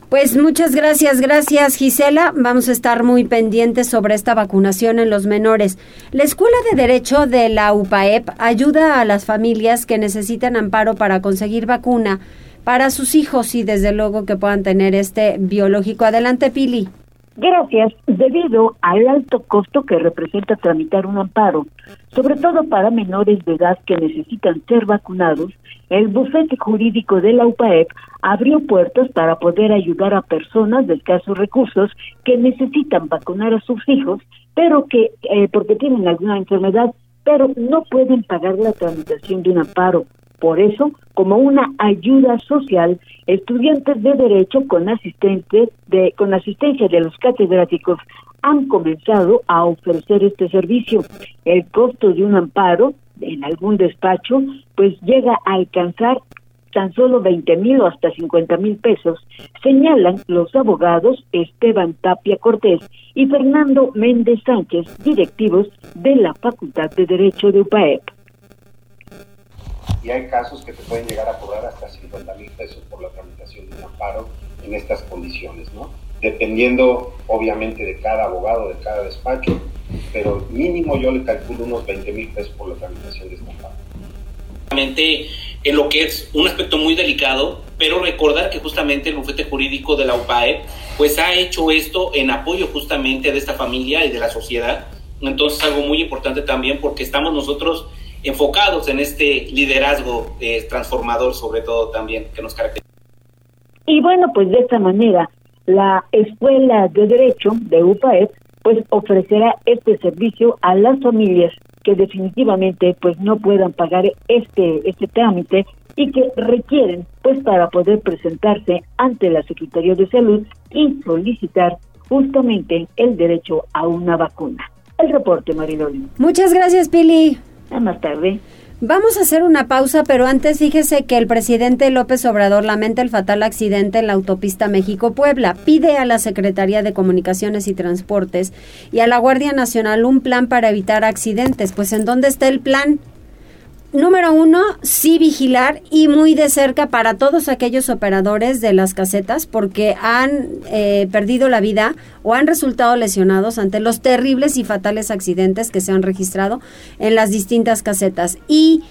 Pues muchas gracias, gracias Gisela. Vamos a estar muy pendientes sobre esta vacunación en los menores. La Escuela de Derecho de la UPAEP ayuda a las familias que necesitan amparo para conseguir vacuna para sus hijos y desde luego que puedan tener este biológico. Adelante, Pili. Gracias. Debido al alto costo que representa tramitar un amparo, sobre todo para menores de edad que necesitan ser vacunados, el bufete jurídico de la UPAEP abrió puertas para poder ayudar a personas de escasos recursos que necesitan vacunar a sus hijos, pero que, eh, porque tienen alguna enfermedad, pero no pueden pagar la tramitación de un amparo. Por eso, como una ayuda social, estudiantes de derecho con asistente con asistencia de los catedráticos han comenzado a ofrecer este servicio. El costo de un amparo en algún despacho pues llega a alcanzar tan solo 20 mil o hasta 50 mil pesos, señalan los abogados Esteban Tapia Cortés y Fernando Méndez Sánchez, directivos de la Facultad de Derecho de UPAEP y hay casos que te pueden llegar a cobrar hasta 50 mil pesos por la tramitación de un amparo en estas condiciones, ¿no? Dependiendo obviamente de cada abogado, de cada despacho, pero mínimo yo le calculo unos 20 mil pesos por la tramitación de este amparo. En lo que es un aspecto muy delicado, pero recordar que justamente el bufete jurídico de la UPAE pues ha hecho esto en apoyo justamente de esta familia y de la sociedad. Entonces algo muy importante también porque estamos nosotros enfocados en este liderazgo eh, transformador, sobre todo también, que nos caracteriza. Y bueno, pues de esta manera, la Escuela de Derecho de UPAEP pues ofrecerá este servicio a las familias que definitivamente pues no puedan pagar este este trámite y que requieren pues para poder presentarse ante la Secretaría de Salud y solicitar justamente el derecho a una vacuna. El reporte, Mariloli. Muchas gracias, Pili. Más tarde. Vamos a hacer una pausa, pero antes fíjese que el presidente López Obrador lamenta el fatal accidente en la autopista México-Puebla. Pide a la Secretaría de Comunicaciones y Transportes y a la Guardia Nacional un plan para evitar accidentes. Pues ¿en dónde está el plan? Número uno, sí vigilar y muy de cerca para todos aquellos operadores de las casetas porque han eh, perdido la vida o han resultado lesionados ante los terribles y fatales accidentes que se han registrado en las distintas casetas. Y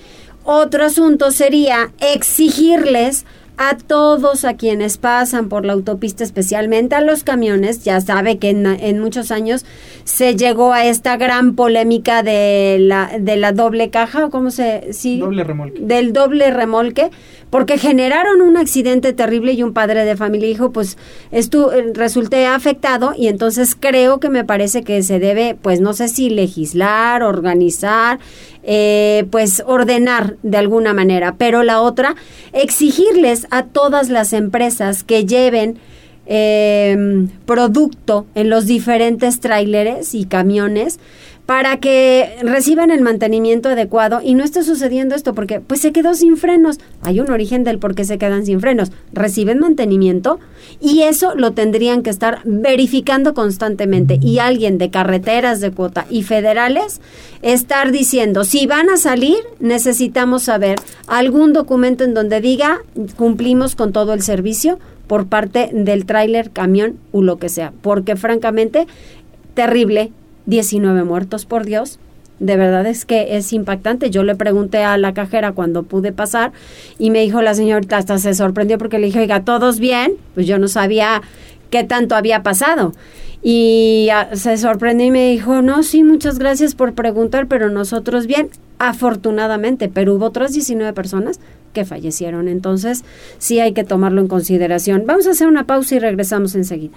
otro asunto sería exigirles a todos a quienes pasan por la autopista, especialmente a los camiones. Ya sabe que en, muchos años se llegó a esta gran polémica de la, de la doble caja, o cómo se... Sí, doble remolque. Del doble remolque, porque generaron un accidente terrible y un padre de familia dijo, pues esto eh, resulté afectado y entonces creo que me parece que se debe, pues no sé si legislar, organizar, eh, pues ordenar de alguna manera, pero la otra, exigirles a todas las empresas que lleven eh, producto en los diferentes tráileres y camiones, para que reciban el mantenimiento adecuado y no esté sucediendo esto porque pues se quedó sin frenos. Hay un origen del por qué se quedan sin frenos. Reciben mantenimiento y eso lo tendrían que estar verificando constantemente y alguien de carreteras de cuota y federales estar diciendo, si van a salir, necesitamos saber algún documento en donde diga cumplimos con todo el servicio por parte del tráiler, camión o lo que sea, porque francamente terrible 19 muertos, por Dios. De verdad es que es impactante. Yo le pregunté a la cajera cuando pude pasar y me dijo la señorita, hasta se sorprendió porque le dije, oiga, ¿todos bien? Pues yo no sabía qué tanto había pasado. Y ah, se sorprendió y me dijo, no, sí, muchas gracias por preguntar, pero nosotros bien, afortunadamente, pero hubo otras 19 personas que fallecieron. Entonces, sí hay que tomarlo en consideración. Vamos a hacer una pausa y regresamos enseguida.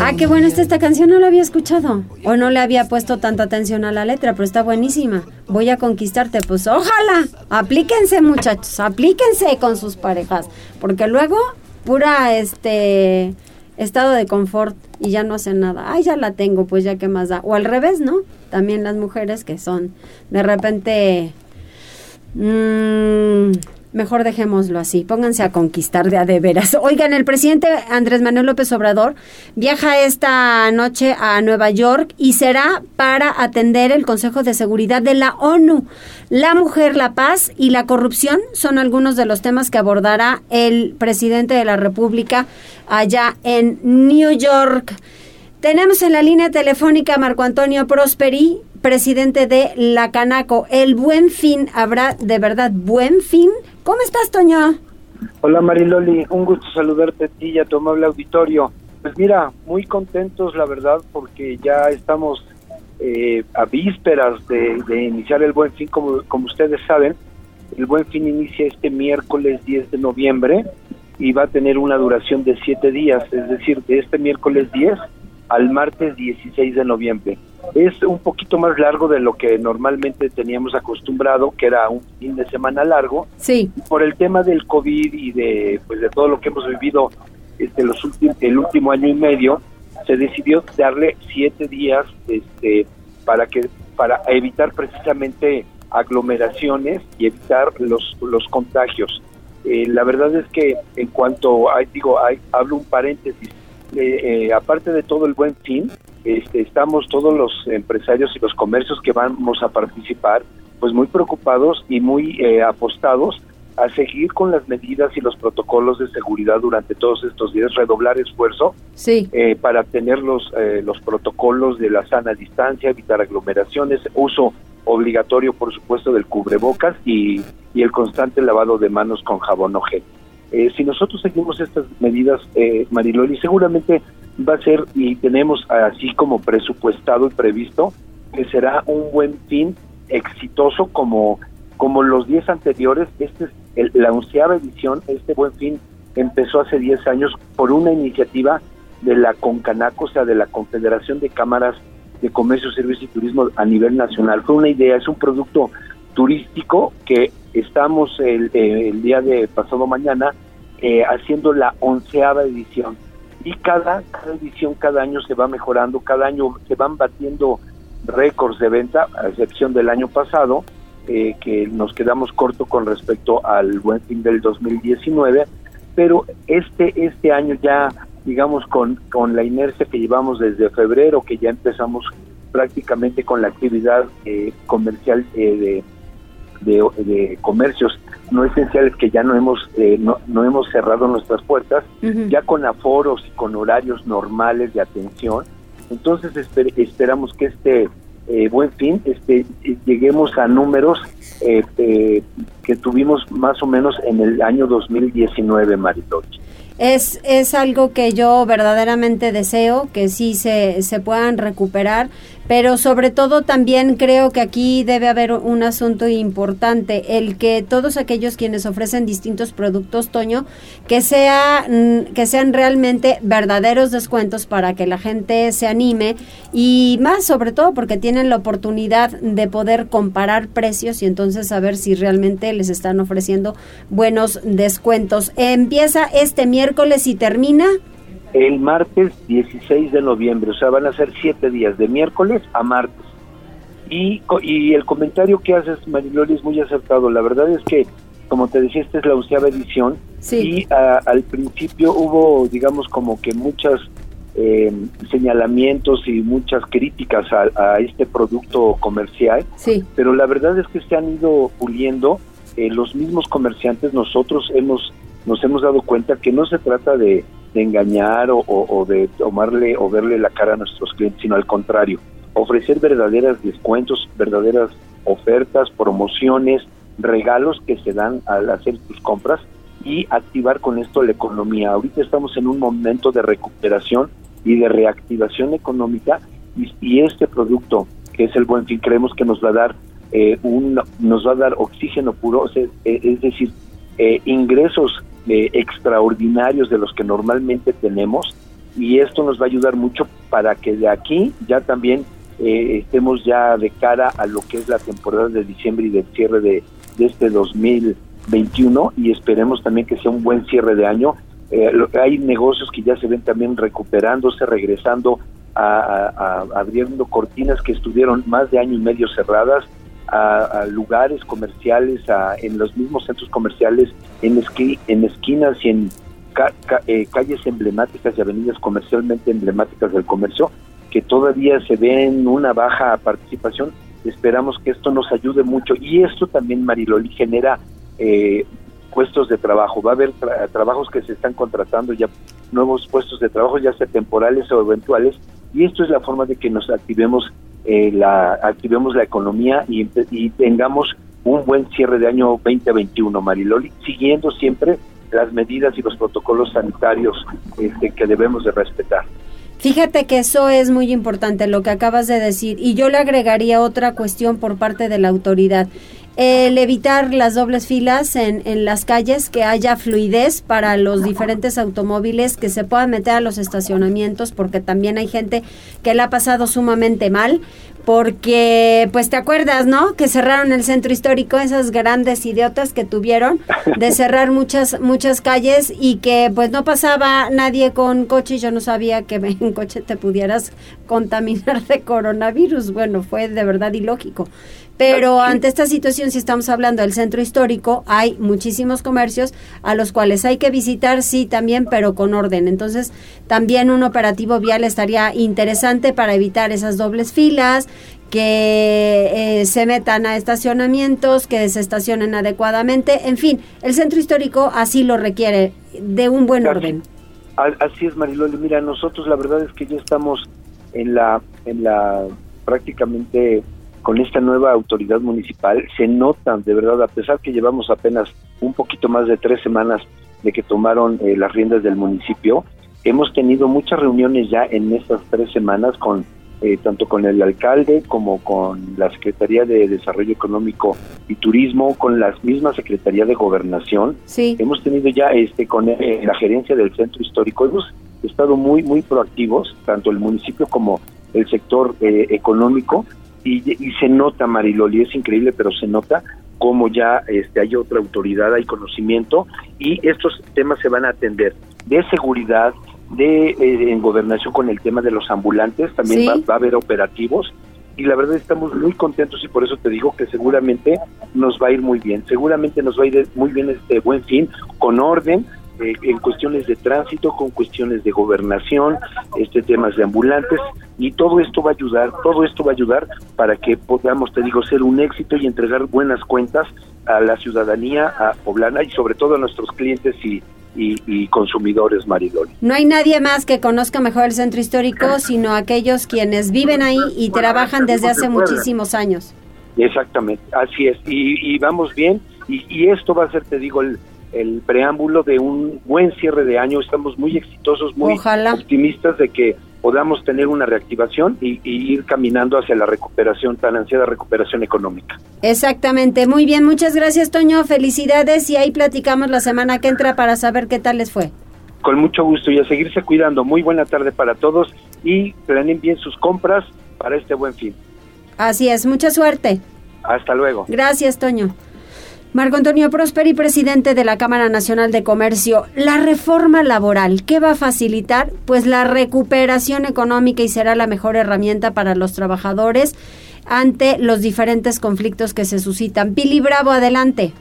Ah, qué bueno está esta canción, no la había escuchado. O no le había puesto tanta atención a la letra, pero está buenísima. Voy a conquistarte, pues ojalá. Aplíquense, muchachos, aplíquense con sus parejas. Porque luego, pura, este, estado de confort y ya no hacen nada. Ay, ya la tengo, pues ya qué más da. O al revés, ¿no? También las mujeres que son de repente... Mmm, Mejor dejémoslo así, pónganse a conquistar de a de veras. Oigan, el presidente Andrés Manuel López Obrador viaja esta noche a Nueva York y será para atender el Consejo de Seguridad de la ONU. La mujer, la paz y la corrupción son algunos de los temas que abordará el presidente de la República allá en New York. Tenemos en la línea telefónica a Marco Antonio Prosperi, presidente de la Canaco. El buen fin, ¿habrá de verdad buen fin? ¿Cómo estás, Toño? Hola, Mariloli. Un gusto saludarte a ti y a tu amable auditorio. Pues mira, muy contentos, la verdad, porque ya estamos eh, a vísperas de, iniciar el Buen Fin, como, como ustedes saben. El Buen Fin inicia este miércoles 10 de noviembre y va a tener una duración de siete días, es decir, de este miércoles 10 al martes 16 de noviembre. Es un poquito más largo de lo que normalmente teníamos acostumbrado, que era un fin de semana largo. Sí. Por el tema del COVID y de pues de todo lo que hemos vivido este los últimos el último año y medio, se decidió darle siete días este para que para evitar precisamente aglomeraciones y evitar los los contagios. Eh, la verdad es que en cuanto hay, digo, hay, hablo un paréntesis, eh, eh, aparte de todo el buen fin, este, estamos todos los empresarios y los comercios que vamos a participar, pues muy preocupados y muy eh, apostados a seguir con las medidas y los protocolos de seguridad durante todos estos días, redoblar esfuerzo sí. para tener los, los protocolos de la sana distancia, evitar aglomeraciones, uso obligatorio, por supuesto, del cubrebocas y, y el constante lavado de manos con jabón o gel. Eh, si nosotros seguimos estas medidas, eh, Mariloli, seguramente va a ser, y tenemos así como presupuestado y previsto, que será un buen fin exitoso como, como los 10 anteriores. Este es la onceava edición, este buen fin empezó hace 10 años por una iniciativa de la CONCANACO, o sea, de la Confederación de Cámaras de Comercio, Servicios y Turismo a nivel nacional. Fue una idea, es un producto turístico que estamos el, día de pasado mañana eh, haciendo la onceava edición. Y cada, edición, cada año se va mejorando, cada año se van batiendo récords de venta, a excepción del año pasado, eh, que nos quedamos corto con respecto al buen fin del 2019, pero este, este año ya, digamos, con, con la inercia que llevamos desde febrero, que ya empezamos prácticamente con la actividad eh, comercial de de, comercios no esenciales que ya no hemos eh, no, no, hemos cerrado nuestras puertas ya con aforos y con horarios normales de atención. Entonces esperamos que este eh, buen fin este lleguemos a números eh, que tuvimos más o menos en el año 2019 Mariloche es, es algo que yo verdaderamente deseo que sí se, se puedan recuperar pero sobre todo también creo que aquí debe haber un asunto importante, el que todos aquellos quienes ofrecen distintos productos, Toño, que, sea, mm, que sean realmente verdaderos descuentos para que la gente se anime y más sobre todo porque tienen la oportunidad de poder comparar precios y entonces saber si realmente les están ofreciendo buenos descuentos. Empieza este miércoles y termina el martes 16 de noviembre, o sea, van a ser siete días, de miércoles a martes. Y, y el comentario que haces, Mariloli, es muy acertado. La verdad es que, como te decía, esta es la onceava edición y al principio hubo, digamos, como que muchas eh, señalamientos y muchas críticas a, este producto comercial, sí. pero la verdad es que se han ido puliendo. Eh, los mismos comerciantes, nosotros hemos nos hemos dado cuenta que no se trata de de engañar o, de tomarle o verle la cara a nuestros clientes, sino al contrario, ofrecer verdaderas descuentos, verdaderas ofertas, promociones, regalos que se dan al hacer tus compras y activar con esto la economía. Ahorita estamos en un momento de recuperación y de reactivación económica y, este producto que es el buen fin creemos que nos va a dar eh, un nos va a dar oxígeno puro, es, decir, eh, ingresos extraordinarios de los que normalmente tenemos y esto nos va a ayudar mucho para que de aquí ya también eh, estemos ya de cara a lo que es la temporada de diciembre y del cierre de, de este 2021 y esperemos también que sea un buen cierre de año. Eh, hay negocios que ya se ven también recuperándose, regresando a, abriendo cortinas que estuvieron más de año y medio cerradas, a, lugares comerciales, en los mismos centros comerciales, en, en esquinas y en eh, calles emblemáticas y avenidas comercialmente emblemáticas del comercio, que todavía se ven una baja participación. Esperamos que esto nos ayude mucho y esto también, Mariloli, genera eh, puestos de trabajo. Va a haber trabajos que se están contratando ya, nuevos puestos de trabajo, ya sea temporales o eventuales, y esto es la forma de que nos activemos eh, la activemos la economía y, tengamos un buen cierre de año 2021, Mariloli, siguiendo siempre las medidas y los protocolos sanitarios este, que debemos de respetar. Fíjate que eso es muy importante lo que acabas de decir y yo le agregaría otra cuestión por parte de la autoridad el evitar las dobles filas en, en las calles, que haya fluidez para los diferentes automóviles, que se puedan meter a los estacionamientos, porque también hay gente que la ha pasado sumamente mal, porque pues te acuerdas, ¿no? Que cerraron el centro histórico, esas grandes idiotas que tuvieron de cerrar muchas muchas calles y que pues no pasaba nadie con coche y yo no sabía que en coche te pudieras contaminar de coronavirus. Bueno, fue de verdad ilógico. Pero ante esta situación, si estamos hablando del centro histórico, hay muchísimos comercios a los cuales hay que visitar, sí, también, pero con orden. Entonces, también un operativo vial estaría interesante para evitar esas dobles filas, que eh, se metan a estacionamientos, que se estacionen adecuadamente. En fin, el centro histórico así lo requiere, de un buen orden. Así es, Mariloli. Mira, nosotros la verdad es que ya estamos en la, en la prácticamente con esta nueva autoridad municipal se notan, de verdad, a pesar que llevamos apenas un poquito más de tres semanas de que tomaron eh, las riendas del municipio, hemos tenido muchas reuniones ya en estas tres semanas con eh, tanto con el alcalde como con la Secretaría de Desarrollo Económico y Turismo, con la misma Secretaría de Gobernación. Sí. Hemos tenido ya este con eh, la gerencia del centro histórico, hemos estado muy muy proactivos, tanto el municipio como el sector económico, y, se nota, Mariloli, es increíble, pero se nota como ya este, hay otra autoridad, hay conocimiento y estos temas se van a atender de seguridad, de eh, en gobernación con el tema de los ambulantes, también va, a haber operativos y la verdad estamos muy contentos y por eso te digo que seguramente nos va a ir muy bien, seguramente nos va a ir muy bien este buen fin, con orden, eh, en cuestiones de tránsito, con cuestiones de gobernación, este temas de ambulantes y todo esto va a ayudar, todo esto va a ayudar para que podamos, te digo, ser un éxito y entregar buenas cuentas a la ciudadanía a poblana y sobre todo a nuestros clientes y, y, consumidores, Mariloli. No hay nadie más que conozca mejor el centro histórico, sino aquellos quienes viven ahí y trabajan desde hace muchísimos años. Exactamente, así es, y, y vamos bien, y, y, esto va a ser, te digo, el, el preámbulo de un buen cierre de año. Estamos muy exitosos, muy optimistas de que podamos tener una reactivación y, ir caminando hacia la recuperación, tan ansiada recuperación económica. Exactamente, muy bien, muchas gracias Toño, felicidades y ahí platicamos la semana que entra para saber qué tal les fue. Con mucho gusto y a seguirse cuidando. Muy buena tarde para todos y planeen bien sus compras para este buen fin. Así es, mucha suerte. Hasta luego. Gracias, Toño. Marco Antonio Prosperi, presidente de la Cámara Nacional de Comercio, la reforma laboral, ¿qué va a facilitar? Pues la recuperación económica y será la mejor herramienta para los trabajadores ante los diferentes conflictos que se suscitan. Pili Bravo, adelante.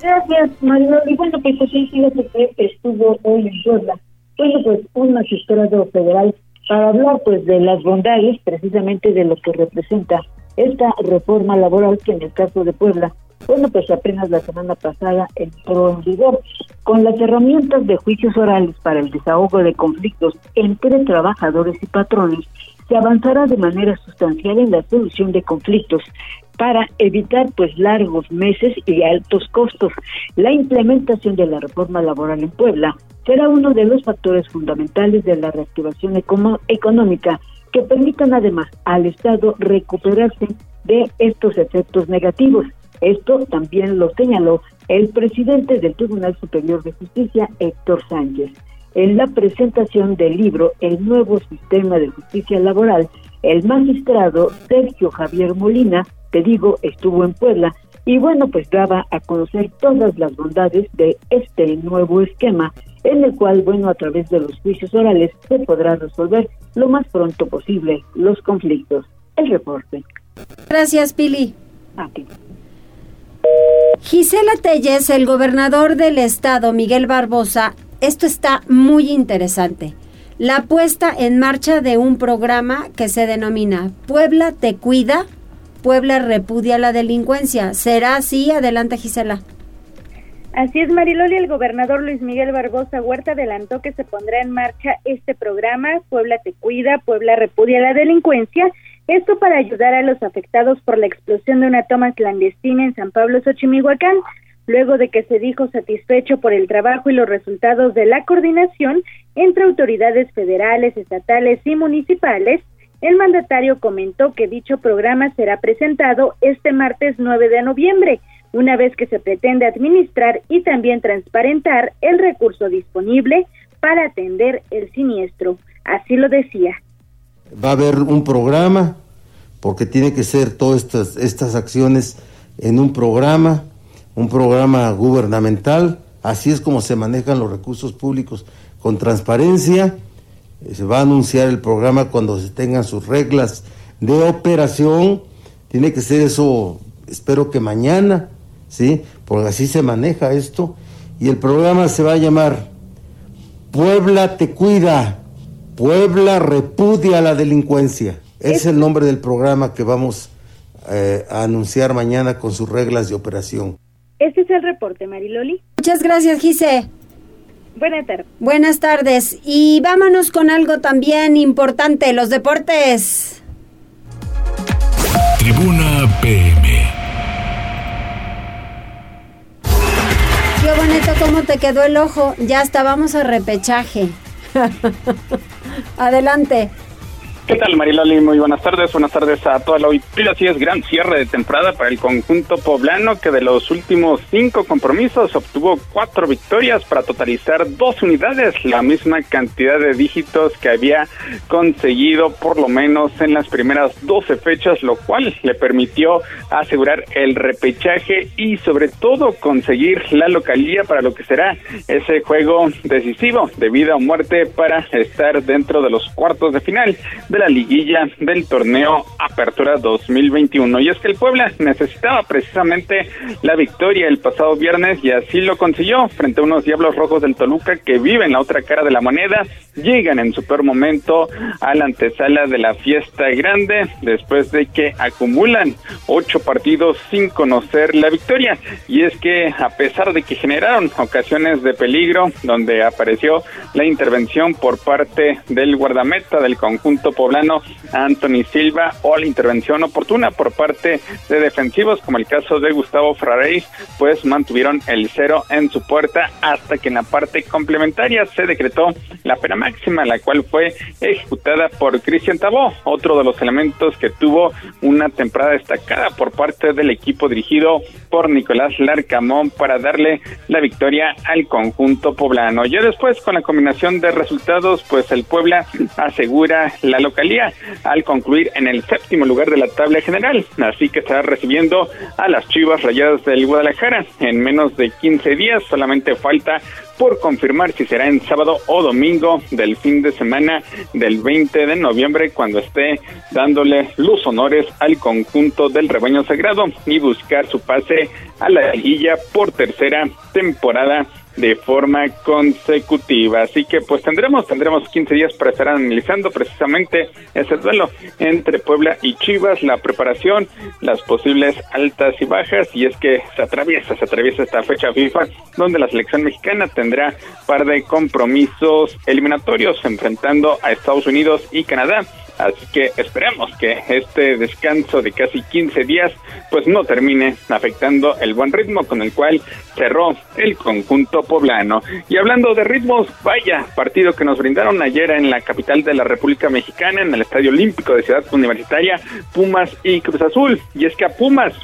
Gracias, Mario. Y bueno, pues sí, fíjate que estuvo hoy en Puebla. Bueno, pues un magistrado federal para hablar pues de las bondades precisamente de lo que representa esta reforma laboral que en el caso de Puebla bueno, pues apenas la semana pasada entró en vigor. Con las herramientas de juicios orales para el desahogo de conflictos entre trabajadores y patrones, se avanzará de manera sustancial en la solución de conflictos para evitar pues largos meses y altos costos. La implementación de la reforma laboral en Puebla será uno de los factores fundamentales de la reactivación económica que permitan además al Estado recuperarse de estos efectos negativos. Esto también lo señaló el presidente del Tribunal Superior de Justicia, Héctor Sánchez. En la presentación del libro El nuevo sistema de justicia laboral, el magistrado Sergio Javier Molina, te digo, estuvo en Puebla y bueno, pues daba a conocer todas las bondades de este nuevo esquema en el cual, bueno, a través de los juicios orales se podrá resolver lo más pronto posible los conflictos. El reporte. Gracias, Pili. Gisela Telles, el gobernador del estado, Miguel Barbosa, esto está muy interesante. La puesta en marcha de un programa que se denomina Puebla te cuida, Puebla repudia la delincuencia. ¿Será así? Adelante, Gisela. Así es, Mariloli. El gobernador Luis Miguel Barbosa Huerta adelantó que se pondrá en marcha este programa, Puebla te cuida, Puebla repudia la delincuencia, esto para ayudar a los afectados por la explosión de una toma clandestina en San Pablo, Xochimilhuacán, luego de que se dijo satisfecho por el trabajo y los resultados de la coordinación entre autoridades federales, estatales y municipales. El mandatario comentó que dicho programa será presentado este martes 9 de noviembre, una vez que se pretende administrar y también transparentar el recurso disponible para atender el siniestro. Así lo decía va a haber un programa, porque tiene que ser todas estas, estas acciones en un programa, un programa gubernamental, así es como se manejan los recursos públicos con transparencia, eh, se va a anunciar el programa cuando se tengan sus reglas de operación, tiene que ser eso, espero que mañana, ¿sí? Porque así se maneja esto, y el programa se va a llamar Puebla te cuida, Puebla repudia la delincuencia. Es el nombre del programa que vamos eh, a anunciar mañana con sus reglas de operación. Este es el reporte, Mariloli. Muchas gracias, Gise. Buenas tardes. Buenas tardes. Y vámonos con algo también importante, los deportes. Tribuna PM. Qué bonito cómo te quedó el ojo. Ya estábamos a repechaje. Adelante. ¿Qué tal, Mariloli? Muy buenas tardes. Buenas tardes a toda la auditoría. Así es, gran cierre de temporada para el conjunto poblano que de los últimos cinco compromisos obtuvo cuatro victorias para totalizar dos unidades, la misma cantidad de dígitos que había conseguido por lo menos en las primeras 12 fechas, lo cual le permitió asegurar el repechaje y sobre todo conseguir la localía para lo que será ese juego decisivo de vida o muerte para estar dentro de los cuartos de final de la liguilla del torneo Apertura 2021. Y es que el Puebla necesitaba precisamente la victoria el pasado viernes y así lo consiguió frente a unos Diablos Rojos del Toluca que viven la otra cara de la moneda, llegan en su peor momento a la antesala de la fiesta grande después de que acumulan ocho partidos sin conocer la victoria. Y es que a pesar de que generaron ocasiones de peligro donde apareció la intervención por parte del guardameta del conjunto poblano Anthony Silva o la intervención oportuna por parte de defensivos como el caso de Gustavo Frarey, pues mantuvieron el cero en su puerta hasta que en la parte complementaria se decretó la pena máxima, la cual fue ejecutada por Cristian Tabó, otro de los elementos que tuvo una temporada destacada por parte del equipo dirigido por Nicolás Larcamón para darle la victoria al conjunto poblano. Ya después con la combinación de resultados, pues el Puebla asegura la al concluir en el séptimo lugar de la tabla general. Así que estará recibiendo a las Chivas Rayadas del Guadalajara en menos de 15 días. Solamente falta por confirmar si será en sábado o domingo del fin de semana del 20 de noviembre cuando esté dándole luz honores al conjunto del rebaño sagrado y buscar su pase a la liguilla por tercera temporada de forma consecutiva. Así que pues tendremos tendremos 15 días para estar analizando precisamente ese duelo entre Puebla y Chivas, la preparación, las posibles altas y bajas y es que se atraviesa, se atraviesa esta fecha FIFA donde la selección mexicana tendrá par de compromisos eliminatorios enfrentando a Estados Unidos y Canadá Así que esperemos que este descanso de casi 15 días pues no termine afectando el buen ritmo con el cual cerró el conjunto poblano. Y hablando de ritmos, vaya partido que nos brindaron ayer en la capital de la República Mexicana, en el Estadio Olímpico de Ciudad Universitaria, Pumas y Cruz Azul. Y es que a Pumas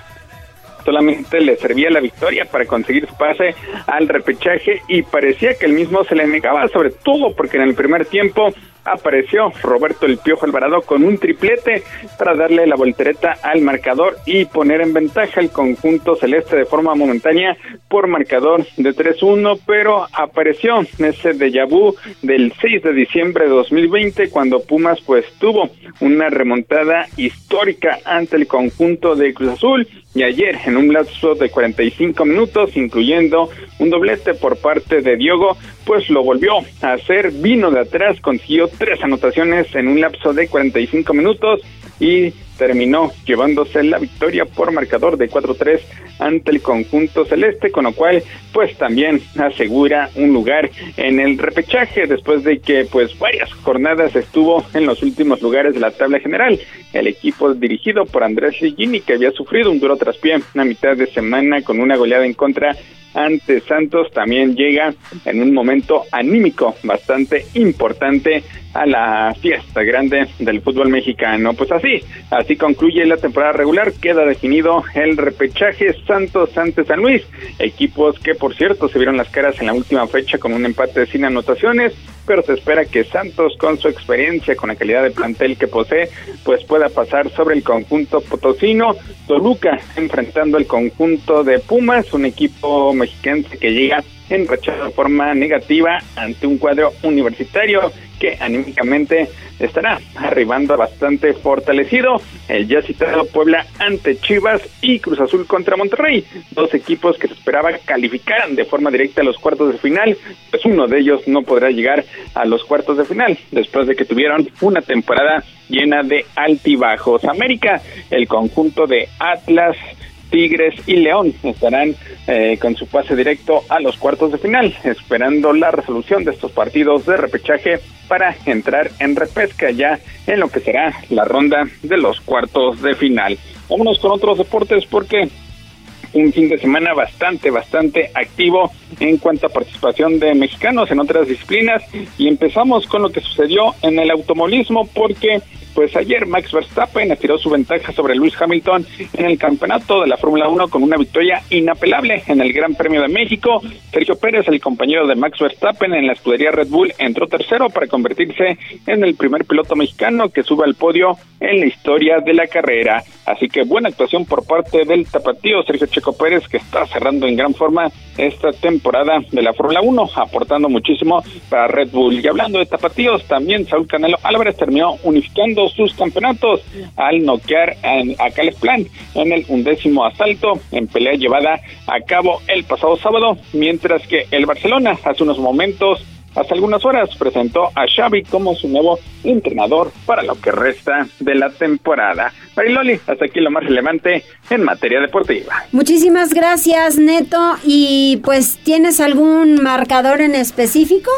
solamente le servía la victoria para conseguir su pase al repechaje y parecía que el mismo se le negaba, sobre todo porque en el primer tiempo apareció Roberto El Piojo Alvarado con un triplete para darle la voltereta al marcador y poner en ventaja el conjunto celeste de forma momentánea por marcador de 3-1, pero apareció ese déjà vu del 6 de diciembre de 2020 cuando Pumas pues tuvo una remontada histórica ante el conjunto de Cruz Azul y ayer en un lapso de 45 minutos, incluyendo un doblete por parte de Diogo, pues lo volvió a hacer, vino de atrás, consiguió tres anotaciones en un lapso de 45 minutos y terminó llevándose la victoria por marcador de 4-3 ante el conjunto celeste, con lo cual pues también asegura un lugar en el repechaje después de que pues varias jornadas estuvo en los últimos lugares de la tabla general. El equipo dirigido por Andrés Ligini que había sufrido un duro traspié a mitad de semana con una goleada en contra ante Santos también llega en un momento anímico bastante importante a la fiesta grande del fútbol mexicano. Pues así, así concluye la temporada regular, queda definido el repechaje Santos ante San Luis, equipos que por cierto se vieron las caras en la última fecha con un empate sin anotaciones, pero se espera que Santos con su experiencia, con la calidad de plantel que posee, pues pueda pasar sobre el conjunto potosino, Toluca enfrentando el conjunto de Pumas, un equipo mexicano que llega en de forma negativa ante un cuadro universitario que anímicamente estará arribando bastante fortalecido. El ya citado Puebla ante Chivas y Cruz Azul contra Monterrey, dos equipos que se esperaba calificaran de forma directa a los cuartos de final, pues uno de ellos no podrá llegar a los cuartos de final después de que tuvieron una temporada llena de altibajos. América, el conjunto de Atlas, Tigres y León estarán eh, con su pase directo a los cuartos de final, esperando la resolución de estos partidos de repechaje para entrar en repesca ya en lo que será la ronda de los cuartos de final. Vámonos con otros deportes porque un fin de semana bastante, bastante activo en cuanto a participación de mexicanos en otras disciplinas y empezamos con lo que sucedió en el automovilismo porque pues ayer Max Verstappen estiró su ventaja sobre Luis Hamilton en el campeonato de la Fórmula 1 con una victoria inapelable en el Gran Premio de México. Sergio Pérez, el compañero de Max Verstappen en la escudería Red Bull, entró tercero para convertirse en el primer piloto mexicano que sube al podio en la historia de la carrera. Así que buena actuación por parte del tapatío Sergio Checo Pérez, que está cerrando en gran forma esta temporada de la Fórmula 1, aportando muchísimo para Red Bull. Y hablando de tapatíos, también Saúl Canelo Álvarez terminó unificando sus campeonatos al noquear a Cales Plan en el undécimo asalto en pelea llevada a cabo el pasado sábado, mientras que el Barcelona hace unos momentos hace algunas horas presentó a Xavi como su nuevo entrenador para lo que resta de la temporada. Mariloli, hasta aquí lo más relevante en materia deportiva. Muchísimas gracias, Neto. Y pues, ¿tienes algún marcador en específico?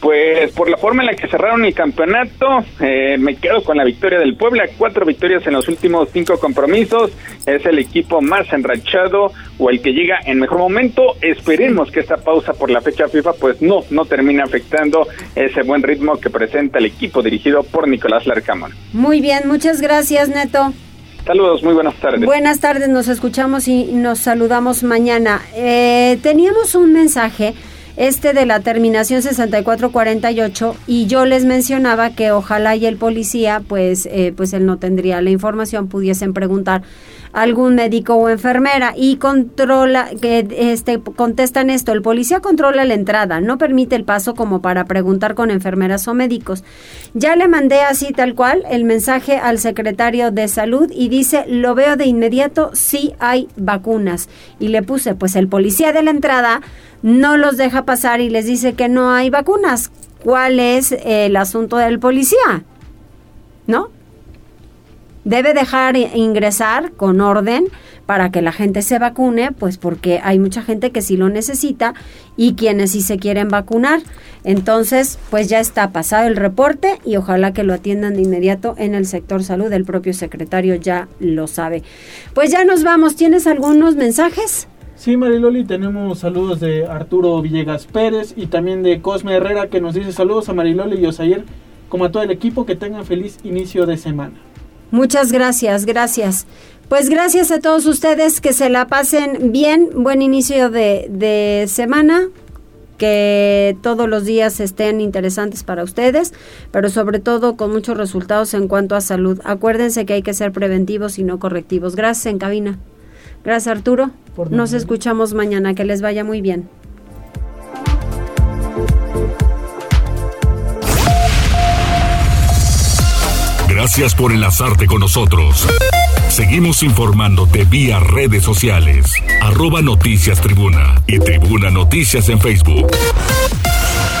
Pues por la forma en la que cerraron el campeonato, eh, me quedo con la victoria del Puebla, cuatro victorias en los últimos cinco compromisos, es el equipo más enrachado o el que llega en mejor momento. Esperemos que esta pausa por la fecha FIFA pues no, no termine afectando ese buen ritmo que presenta el equipo dirigido por Nicolás Larcamón. Muy bien, muchas gracias Neto. Saludos, muy buenas tardes. Buenas tardes, nos escuchamos y nos saludamos mañana. Eh, teníamos un mensaje este de la terminación 6448 y yo les mencionaba que ojalá y el policía pues eh, pues él no tendría la información pudiesen preguntar a algún médico o enfermera y controla que este contestan esto el policía controla la entrada no permite el paso como para preguntar con enfermeras o médicos. Ya le mandé así tal cual el mensaje al secretario de salud y dice lo veo de inmediato si hay vacunas y le puse pues el policía de la entrada no los deja pasar y les dice que no hay vacunas. ¿Cuál es el asunto del policía? ¿No? Debe dejar ingresar con orden para que la gente se vacune, pues porque hay mucha gente que sí lo necesita y quienes sí se quieren vacunar. Entonces, pues ya está pasado el reporte y ojalá que lo atiendan de inmediato en el sector salud. El propio secretario ya lo sabe. Pues ya nos vamos. ¿Tienes algunos mensajes? Sí, Mariloli, tenemos saludos de Arturo Villegas Pérez y también de Cosme Herrera que nos dice saludos a Mariloli y Osayer, como a todo el equipo, que tengan feliz inicio de semana. Muchas gracias, gracias. Pues gracias a todos ustedes, que se la pasen bien, buen inicio de, de semana que todos los días estén interesantes para ustedes, pero sobre todo con muchos resultados en cuanto a salud. Acuérdense que hay que ser preventivos y no correctivos. Gracias en cabina. Gracias Arturo. Nos escuchamos mañana. Que les vaya muy bien. Gracias por enlazarte con nosotros. Seguimos informándote vía redes sociales. Arroba Noticias Tribuna y Tribuna Noticias en Facebook.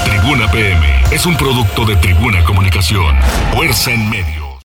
Tribuna PM es un producto de Tribuna Comunicación. Fuerza en medio.